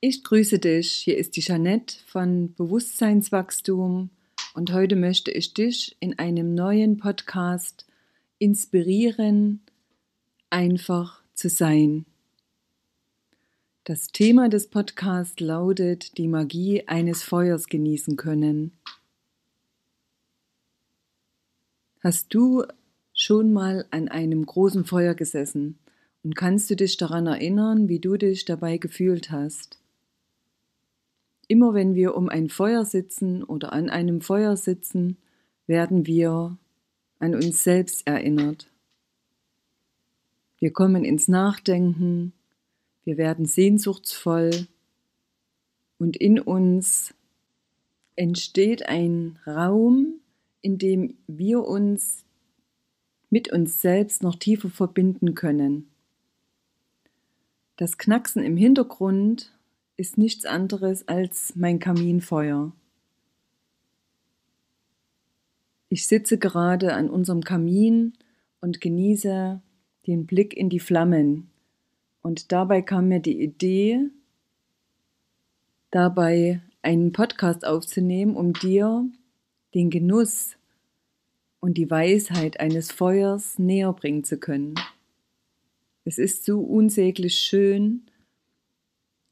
Ich grüße dich. Hier ist die Jeanette von Bewusstseinswachstum und heute möchte ich dich in einem neuen Podcast inspirieren, einfach zu sein. Das Thema des Podcasts lautet die Magie eines Feuers genießen können. Hast du schon mal an einem großen Feuer gesessen und kannst du dich daran erinnern, wie du dich dabei gefühlt hast? Immer wenn wir um ein Feuer sitzen oder an einem Feuer sitzen, werden wir an uns selbst erinnert. Wir kommen ins Nachdenken, wir werden sehnsuchtsvoll und in uns entsteht ein Raum, in dem wir uns mit uns selbst noch tiefer verbinden können. Das Knacksen im Hintergrund ist nichts anderes als mein Kaminfeuer. Ich sitze gerade an unserem Kamin und genieße den Blick in die Flammen. Und dabei kam mir die Idee, dabei einen Podcast aufzunehmen, um dir den Genuss und die Weisheit eines Feuers näher bringen zu können. Es ist so unsäglich schön,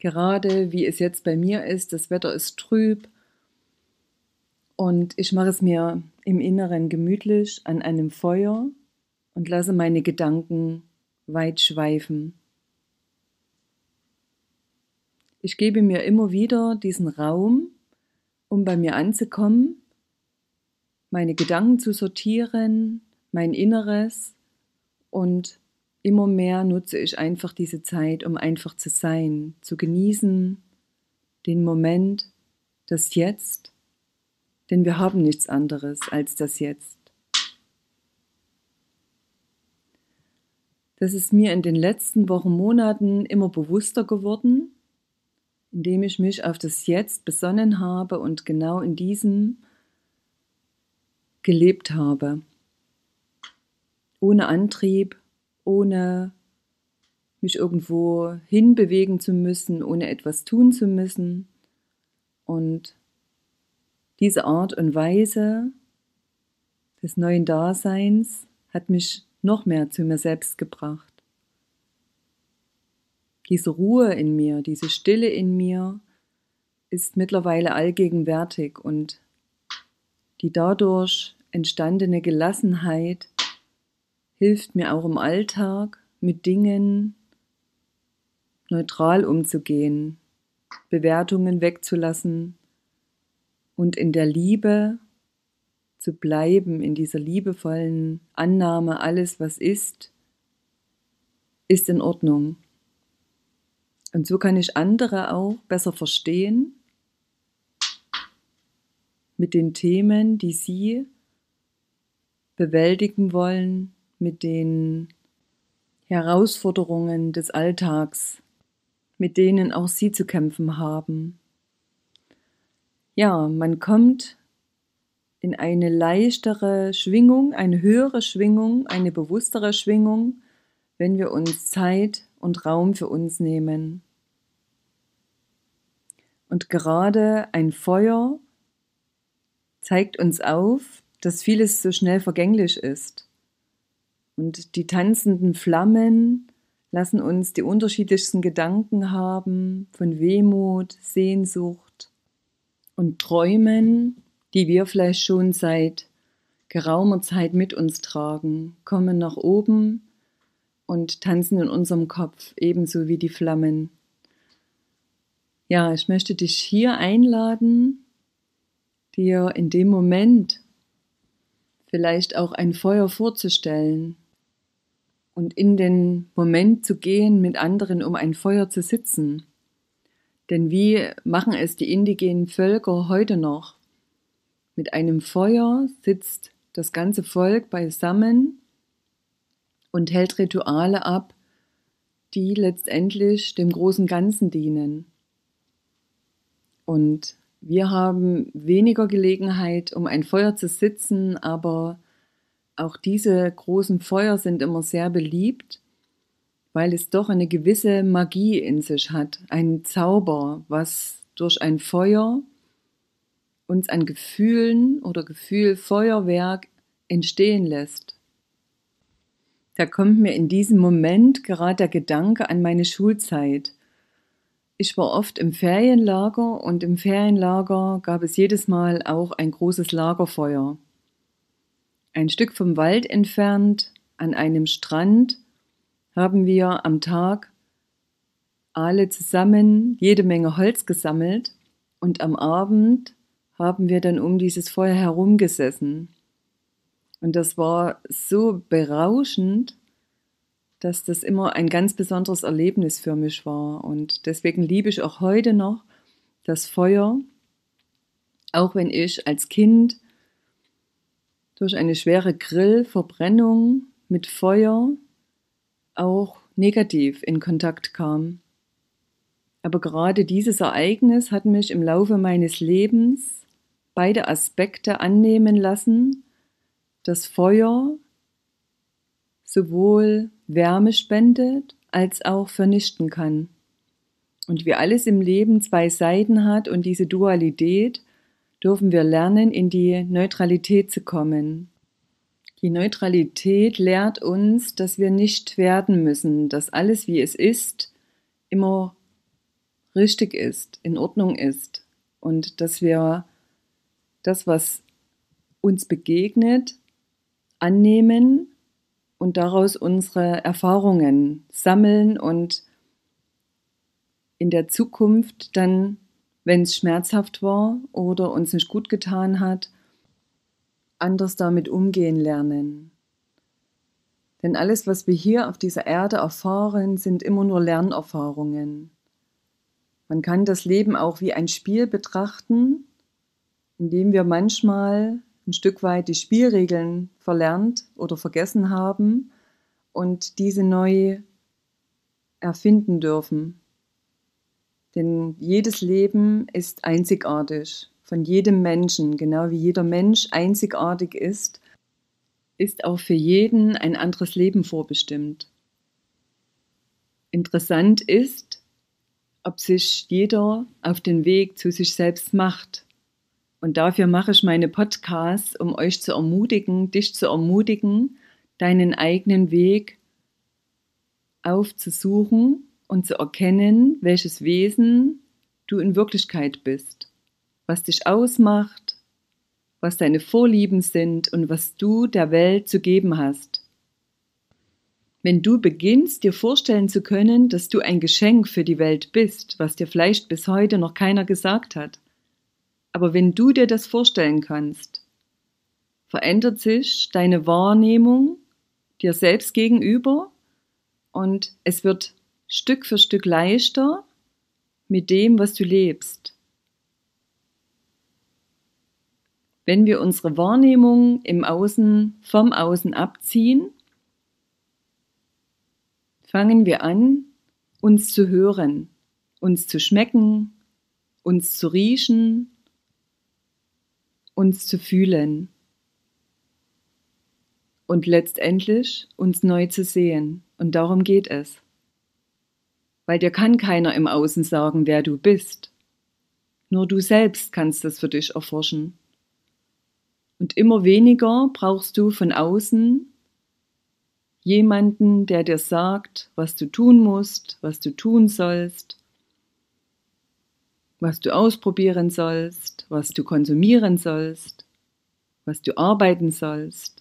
Gerade wie es jetzt bei mir ist, das Wetter ist trüb und ich mache es mir im Inneren gemütlich an einem Feuer und lasse meine Gedanken weit schweifen. Ich gebe mir immer wieder diesen Raum, um bei mir anzukommen, meine Gedanken zu sortieren, mein Inneres und immer mehr nutze ich einfach diese Zeit, um einfach zu sein, zu genießen, den Moment, das Jetzt, denn wir haben nichts anderes als das Jetzt. Das ist mir in den letzten Wochen, Monaten immer bewusster geworden, indem ich mich auf das Jetzt besonnen habe und genau in diesem gelebt habe. Ohne Antrieb, ohne mich irgendwo hinbewegen zu müssen, ohne etwas tun zu müssen. Und diese Art und Weise des neuen Daseins hat mich noch mehr zu mir selbst gebracht. Diese Ruhe in mir, diese Stille in mir ist mittlerweile allgegenwärtig und die dadurch entstandene Gelassenheit hilft mir auch im Alltag mit Dingen neutral umzugehen, Bewertungen wegzulassen und in der Liebe zu bleiben, in dieser liebevollen Annahme, alles was ist, ist in Ordnung. Und so kann ich andere auch besser verstehen mit den Themen, die sie bewältigen wollen, mit den Herausforderungen des Alltags, mit denen auch Sie zu kämpfen haben. Ja, man kommt in eine leichtere Schwingung, eine höhere Schwingung, eine bewusstere Schwingung, wenn wir uns Zeit und Raum für uns nehmen. Und gerade ein Feuer zeigt uns auf, dass vieles so schnell vergänglich ist. Und die tanzenden Flammen lassen uns die unterschiedlichsten Gedanken haben von Wehmut, Sehnsucht und Träumen, die wir vielleicht schon seit geraumer Zeit mit uns tragen, kommen nach oben und tanzen in unserem Kopf, ebenso wie die Flammen. Ja, ich möchte dich hier einladen, dir in dem Moment vielleicht auch ein Feuer vorzustellen, und in den Moment zu gehen, mit anderen um ein Feuer zu sitzen. Denn wie machen es die indigenen Völker heute noch? Mit einem Feuer sitzt das ganze Volk beisammen und hält Rituale ab, die letztendlich dem großen Ganzen dienen. Und wir haben weniger Gelegenheit, um ein Feuer zu sitzen, aber auch diese großen Feuer sind immer sehr beliebt, weil es doch eine gewisse Magie in sich hat, ein Zauber, was durch ein Feuer uns an Gefühlen oder Gefühlfeuerwerk entstehen lässt. Da kommt mir in diesem Moment gerade der Gedanke an meine Schulzeit. Ich war oft im Ferienlager und im Ferienlager gab es jedes Mal auch ein großes Lagerfeuer. Ein Stück vom Wald entfernt, an einem Strand, haben wir am Tag alle zusammen jede Menge Holz gesammelt und am Abend haben wir dann um dieses Feuer herumgesessen. Und das war so berauschend, dass das immer ein ganz besonderes Erlebnis für mich war. Und deswegen liebe ich auch heute noch das Feuer, auch wenn ich als Kind durch eine schwere Grillverbrennung mit Feuer auch negativ in Kontakt kam. Aber gerade dieses Ereignis hat mich im Laufe meines Lebens beide Aspekte annehmen lassen, das Feuer sowohl Wärme spendet als auch vernichten kann. Und wie alles im Leben zwei Seiten hat und diese Dualität, dürfen wir lernen, in die Neutralität zu kommen. Die Neutralität lehrt uns, dass wir nicht werden müssen, dass alles, wie es ist, immer richtig ist, in Ordnung ist und dass wir das, was uns begegnet, annehmen und daraus unsere Erfahrungen sammeln und in der Zukunft dann, wenn es schmerzhaft war oder uns nicht gut getan hat, anders damit umgehen lernen. Denn alles, was wir hier auf dieser Erde erfahren, sind immer nur Lernerfahrungen. Man kann das Leben auch wie ein Spiel betrachten, in dem wir manchmal ein Stück weit die Spielregeln verlernt oder vergessen haben und diese neu erfinden dürfen. Denn jedes Leben ist einzigartig von jedem Menschen, genau wie jeder Mensch einzigartig ist, ist auch für jeden ein anderes Leben vorbestimmt. Interessant ist, ob sich jeder auf den Weg zu sich selbst macht und dafür mache ich meine Podcasts, um euch zu ermutigen, dich zu ermutigen, deinen eigenen Weg aufzusuchen und zu erkennen, welches Wesen du in Wirklichkeit bist, was dich ausmacht, was deine Vorlieben sind und was du der Welt zu geben hast. Wenn du beginnst, dir vorstellen zu können, dass du ein Geschenk für die Welt bist, was dir vielleicht bis heute noch keiner gesagt hat, aber wenn du dir das vorstellen kannst, verändert sich deine Wahrnehmung dir selbst gegenüber und es wird Stück für Stück leichter mit dem, was du lebst. Wenn wir unsere Wahrnehmung im Außen vom Außen abziehen, fangen wir an, uns zu hören, uns zu schmecken, uns zu riechen, uns zu fühlen und letztendlich uns neu zu sehen. Und darum geht es. Weil dir kann keiner im Außen sagen, wer du bist. Nur du selbst kannst das für dich erforschen. Und immer weniger brauchst du von außen jemanden, der dir sagt, was du tun musst, was du tun sollst, was du ausprobieren sollst, was du konsumieren sollst, was du arbeiten sollst.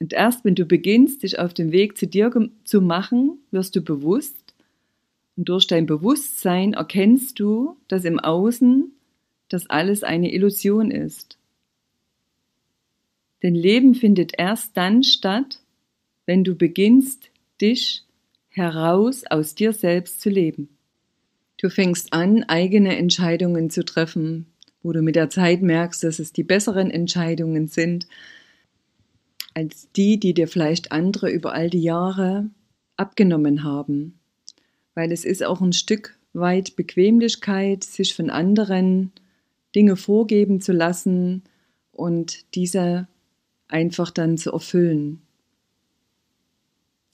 Und erst wenn du beginnst, dich auf den Weg zu dir zu machen, wirst du bewusst und durch dein Bewusstsein erkennst du, dass im Außen das alles eine Illusion ist. Denn Leben findet erst dann statt, wenn du beginnst, dich heraus aus dir selbst zu leben. Du fängst an, eigene Entscheidungen zu treffen, wo du mit der Zeit merkst, dass es die besseren Entscheidungen sind, als die, die dir vielleicht andere über all die Jahre abgenommen haben. Weil es ist auch ein Stück weit Bequemlichkeit, sich von anderen Dinge vorgeben zu lassen und diese einfach dann zu erfüllen.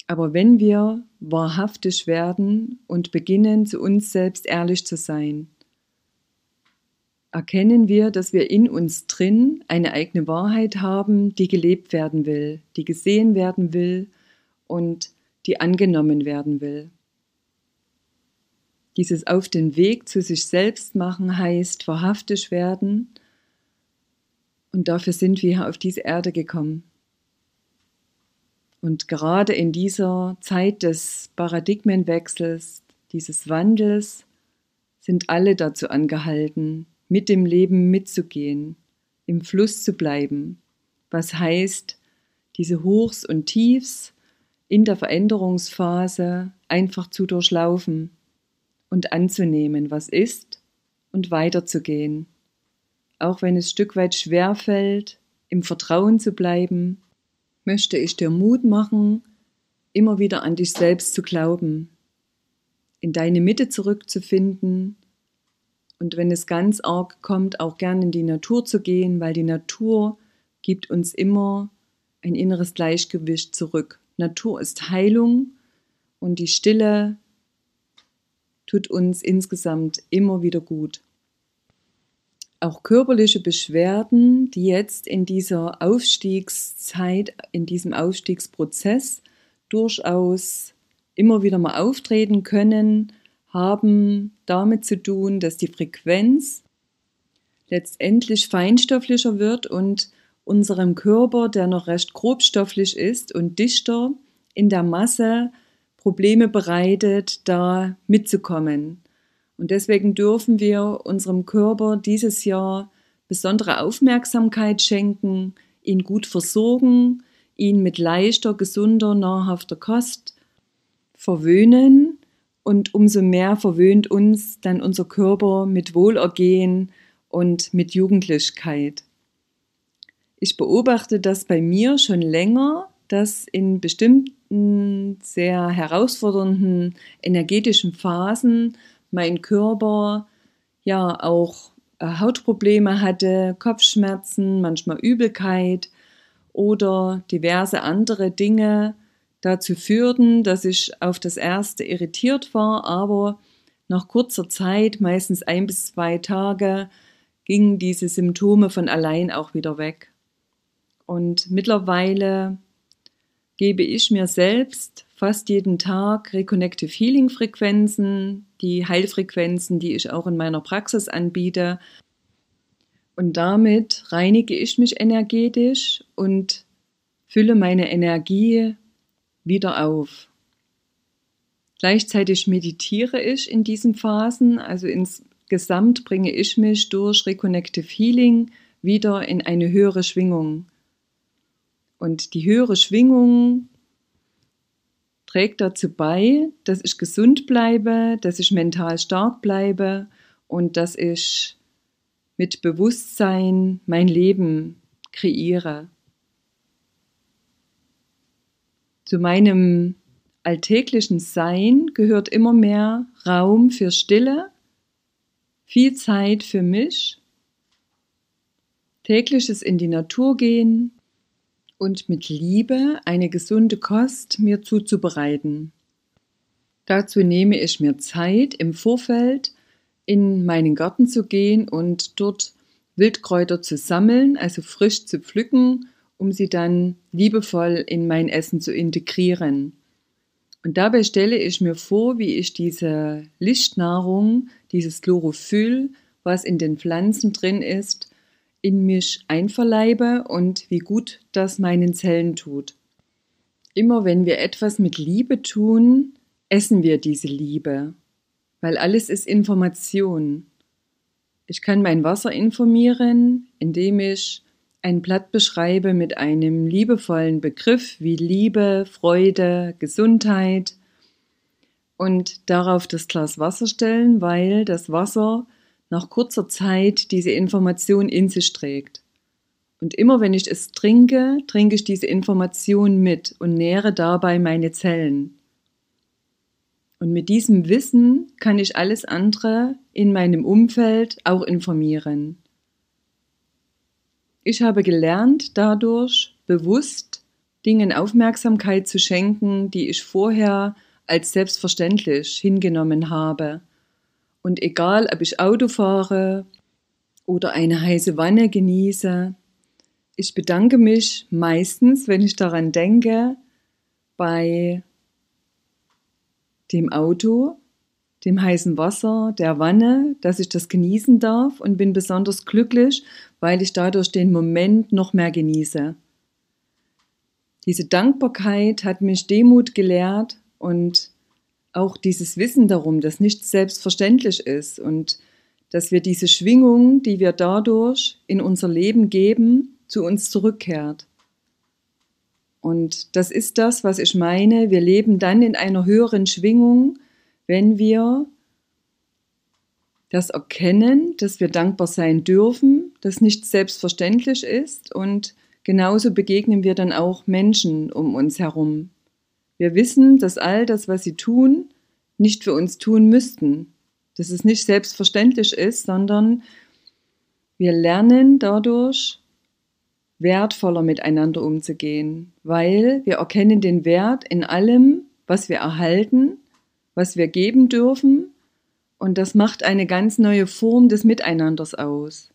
Aber wenn wir wahrhaftig werden und beginnen, zu uns selbst ehrlich zu sein, erkennen wir, dass wir in uns drin eine eigene Wahrheit haben, die gelebt werden will, die gesehen werden will und die angenommen werden will. Dieses auf den Weg zu sich selbst machen heißt wahrhaftig werden und dafür sind wir auf diese Erde gekommen. Und gerade in dieser Zeit des Paradigmenwechsels, dieses Wandels, sind alle dazu angehalten, mit dem Leben mitzugehen, im Fluss zu bleiben, was heißt, diese Hochs und Tiefs in der Veränderungsphase einfach zu durchlaufen und anzunehmen, was ist und weiterzugehen. Auch wenn es Stück weit schwer fällt, im Vertrauen zu bleiben, möchte ich dir Mut machen, immer wieder an dich selbst zu glauben, in deine Mitte zurückzufinden und wenn es ganz arg kommt, auch gern in die Natur zu gehen, weil die Natur gibt uns immer ein inneres Gleichgewicht zurück. Natur ist Heilung und die Stille tut uns insgesamt immer wieder gut. Auch körperliche Beschwerden, die jetzt in dieser Aufstiegszeit, in diesem Aufstiegsprozess durchaus immer wieder mal auftreten können, haben damit zu tun, dass die Frequenz letztendlich feinstofflicher wird und unserem Körper, der noch recht grobstofflich ist und dichter in der Masse, Probleme bereitet, da mitzukommen. Und deswegen dürfen wir unserem Körper dieses Jahr besondere Aufmerksamkeit schenken, ihn gut versorgen, ihn mit leichter, gesunder, nahrhafter Kost verwöhnen und umso mehr verwöhnt uns dann unser Körper mit Wohlergehen und mit Jugendlichkeit. Ich beobachte das bei mir schon länger, dass in bestimmten sehr herausfordernden energetischen Phasen mein Körper ja auch äh, Hautprobleme hatte, Kopfschmerzen, manchmal Übelkeit oder diverse andere Dinge, dazu führten, dass ich auf das erste irritiert war, aber nach kurzer Zeit, meistens ein bis zwei Tage, gingen diese Symptome von allein auch wieder weg. Und mittlerweile gebe ich mir selbst fast jeden Tag Reconnective Healing Frequenzen, die Heilfrequenzen, die ich auch in meiner Praxis anbiete. Und damit reinige ich mich energetisch und fülle meine Energie wieder auf. Gleichzeitig meditiere ich in diesen Phasen, also insgesamt bringe ich mich durch Reconnective Healing wieder in eine höhere Schwingung. Und die höhere Schwingung trägt dazu bei, dass ich gesund bleibe, dass ich mental stark bleibe und dass ich mit Bewusstsein mein Leben kreiere. Zu meinem alltäglichen Sein gehört immer mehr Raum für Stille, viel Zeit für mich, tägliches in die Natur gehen und mit Liebe eine gesunde Kost mir zuzubereiten. Dazu nehme ich mir Zeit im Vorfeld in meinen Garten zu gehen und dort Wildkräuter zu sammeln, also frisch zu pflücken um sie dann liebevoll in mein Essen zu integrieren. Und dabei stelle ich mir vor, wie ich diese Lichtnahrung, dieses Chlorophyll, was in den Pflanzen drin ist, in mich einverleibe und wie gut das meinen Zellen tut. Immer wenn wir etwas mit Liebe tun, essen wir diese Liebe, weil alles ist Information. Ich kann mein Wasser informieren, indem ich ein Blatt beschreibe mit einem liebevollen Begriff wie Liebe, Freude, Gesundheit. und darauf das Glas Wasser stellen, weil das Wasser nach kurzer Zeit diese Information in sich trägt. Und immer wenn ich es trinke, trinke ich diese Information mit und nähere dabei meine Zellen. Und mit diesem Wissen kann ich alles andere in meinem Umfeld auch informieren. Ich habe gelernt, dadurch bewusst Dingen Aufmerksamkeit zu schenken, die ich vorher als selbstverständlich hingenommen habe. Und egal, ob ich Auto fahre oder eine heiße Wanne genieße, ich bedanke mich meistens, wenn ich daran denke, bei dem Auto, dem heißen Wasser, der Wanne, dass ich das genießen darf und bin besonders glücklich, weil ich dadurch den Moment noch mehr genieße. Diese Dankbarkeit hat mich Demut gelehrt und auch dieses Wissen darum, dass nichts selbstverständlich ist und dass wir diese Schwingung, die wir dadurch in unser Leben geben, zu uns zurückkehrt. Und das ist das, was ich meine. Wir leben dann in einer höheren Schwingung, wenn wir das erkennen, dass wir dankbar sein dürfen, dass nichts selbstverständlich ist und genauso begegnen wir dann auch Menschen um uns herum. Wir wissen, dass all das, was sie tun, nicht für uns tun müssten, dass es nicht selbstverständlich ist, sondern wir lernen dadurch wertvoller miteinander umzugehen, weil wir erkennen den Wert in allem, was wir erhalten, was wir geben dürfen, und das macht eine ganz neue Form des Miteinanders aus.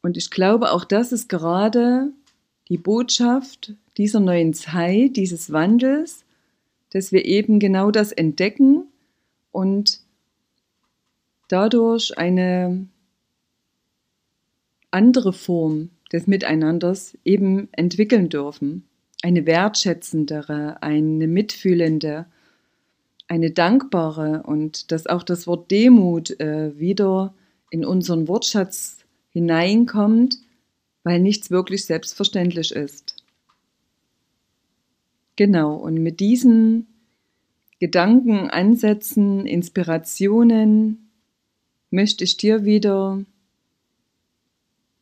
Und ich glaube, auch das ist gerade die Botschaft dieser neuen Zeit, dieses Wandels, dass wir eben genau das entdecken und dadurch eine andere Form des Miteinanders eben entwickeln dürfen. Eine wertschätzendere, eine mitfühlende, eine dankbare und dass auch das Wort Demut äh, wieder in unseren Wortschatz hineinkommt, weil nichts wirklich selbstverständlich ist. Genau, und mit diesen Gedanken, Ansätzen, Inspirationen möchte ich dir wieder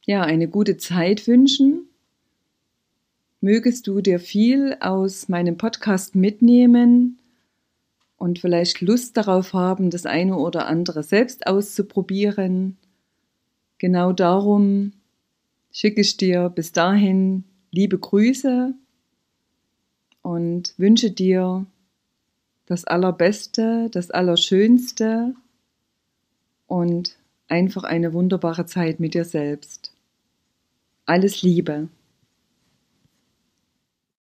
ja, eine gute Zeit wünschen. Mögest du dir viel aus meinem Podcast mitnehmen und vielleicht Lust darauf haben, das eine oder andere selbst auszuprobieren. Genau darum schicke ich dir bis dahin liebe Grüße und wünsche dir das Allerbeste, das Allerschönste und einfach eine wunderbare Zeit mit dir selbst. Alles Liebe.